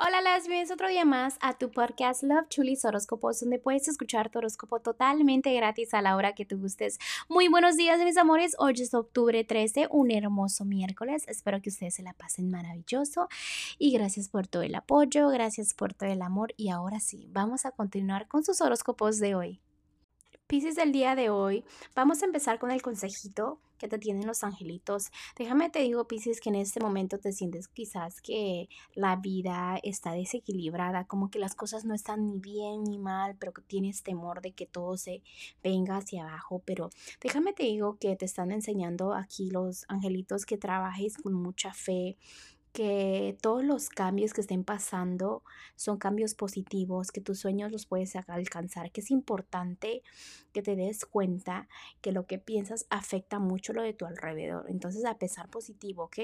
Hola, las bienvenidos otro día más a tu podcast Love Chulis Horóscopos, donde puedes escuchar tu horóscopo totalmente gratis a la hora que tú gustes. Muy buenos días, mis amores. Hoy es octubre 13, un hermoso miércoles. Espero que ustedes se la pasen maravilloso. Y gracias por todo el apoyo, gracias por todo el amor. Y ahora sí, vamos a continuar con sus horóscopos de hoy. Pisces del día de hoy, vamos a empezar con el consejito que te tienen los angelitos. Déjame te digo, Pisces, que en este momento te sientes quizás que la vida está desequilibrada, como que las cosas no están ni bien ni mal, pero que tienes temor de que todo se venga hacia abajo. Pero déjame te digo que te están enseñando aquí los angelitos que trabajes con mucha fe, que todos los cambios que estén pasando son cambios positivos, que tus sueños los puedes alcanzar, que es importante que te des cuenta que lo que piensas afecta mucho lo de tu alrededor. Entonces, a pesar positivo, ¿ok?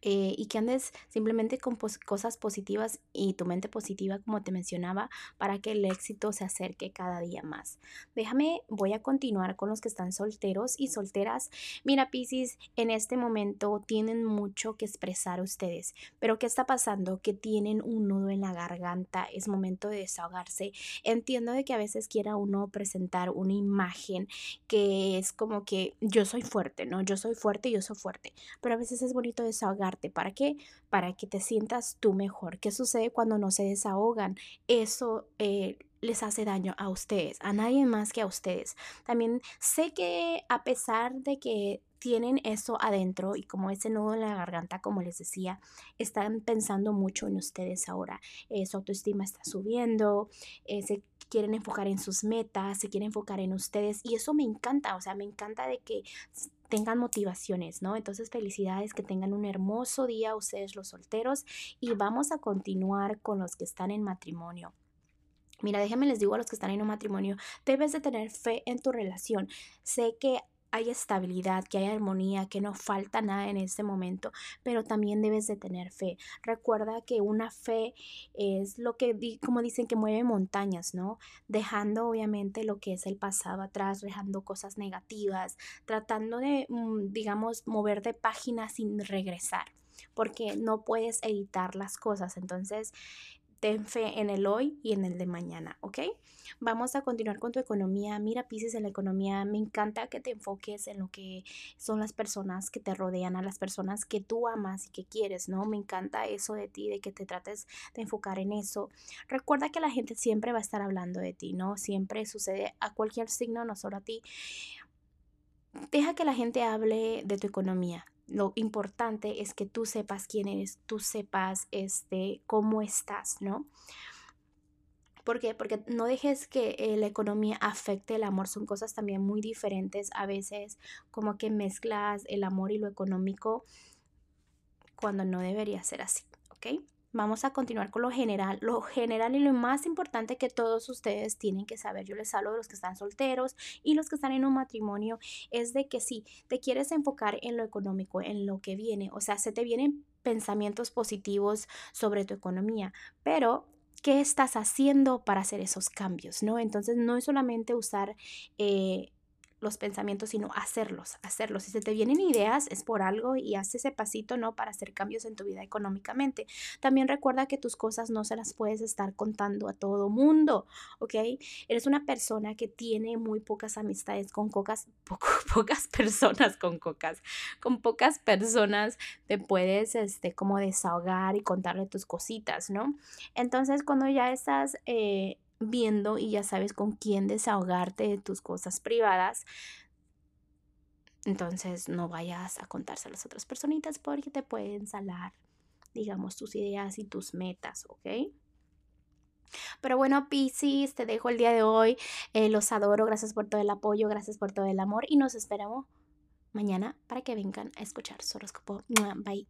Eh, y que andes simplemente con cosas positivas y tu mente positiva, como te mencionaba, para que el éxito se acerque cada día más. Déjame, voy a continuar con los que están solteros y solteras. Mira, Piscis, en este momento tienen mucho que expresar ustedes, pero ¿qué está pasando? Que tienen un nudo en la garganta, es momento de desahogarse. Entiendo de que a veces quiera uno presentar una imagen que es como que yo soy fuerte, ¿no? Yo soy fuerte, yo soy fuerte, pero a veces es bonito desahogar ¿Para qué? Para que te sientas tú mejor. ¿Qué sucede cuando no se desahogan? Eso eh, les hace daño a ustedes, a nadie más que a ustedes. También sé que a pesar de que tienen eso adentro y como ese nudo en la garganta, como les decía, están pensando mucho en ustedes ahora. Eh, su autoestima está subiendo, eh, se quieren enfocar en sus metas, se quieren enfocar en ustedes y eso me encanta, o sea, me encanta de que tengan motivaciones, ¿no? Entonces, felicidades, que tengan un hermoso día ustedes los solteros y vamos a continuar con los que están en matrimonio. Mira, déjenme les digo a los que están en un matrimonio, debes de tener fe en tu relación. Sé que hay estabilidad, que hay armonía, que no falta nada en este momento, pero también debes de tener fe. Recuerda que una fe es lo que, como dicen, que mueve montañas, ¿no? Dejando obviamente lo que es el pasado atrás, dejando cosas negativas, tratando de, mm, digamos, mover de página sin regresar porque no puedes editar las cosas. Entonces, ten fe en el hoy y en el de mañana, ¿ok? Vamos a continuar con tu economía. Mira, Pisces, en la economía me encanta que te enfoques en lo que son las personas que te rodean, a las personas que tú amas y que quieres, ¿no? Me encanta eso de ti, de que te trates de enfocar en eso. Recuerda que la gente siempre va a estar hablando de ti, ¿no? Siempre sucede a cualquier signo, no solo a ti. Deja que la gente hable de tu economía lo importante es que tú sepas quién eres, tú sepas este, cómo estás, ¿no? ¿Por qué? Porque no dejes que eh, la economía afecte el amor. Son cosas también muy diferentes. A veces como que mezclas el amor y lo económico cuando no debería ser así, ¿ok? Vamos a continuar con lo general. Lo general y lo más importante que todos ustedes tienen que saber, yo les hablo de los que están solteros y los que están en un matrimonio, es de que si te quieres enfocar en lo económico, en lo que viene, o sea, se te vienen pensamientos positivos sobre tu economía, pero ¿qué estás haciendo para hacer esos cambios? ¿no? Entonces no es solamente usar... Eh, los pensamientos, sino hacerlos, hacerlos. Si se te vienen ideas, es por algo y haz ese pasito, ¿no? Para hacer cambios en tu vida económicamente. También recuerda que tus cosas no se las puedes estar contando a todo mundo, ¿ok? Eres una persona que tiene muy pocas amistades con cocas, pocas personas con cocas, con pocas personas te puedes, este, como desahogar y contarle tus cositas, ¿no? Entonces, cuando ya estás... Eh, viendo y ya sabes con quién desahogarte de tus cosas privadas, entonces no vayas a contarse a las otras personitas porque te pueden salar, digamos, tus ideas y tus metas, ¿ok? Pero bueno, Pisces, te dejo el día de hoy. Eh, los adoro. Gracias por todo el apoyo, gracias por todo el amor y nos esperamos mañana para que vengan a escuchar su horóscopo. Bye.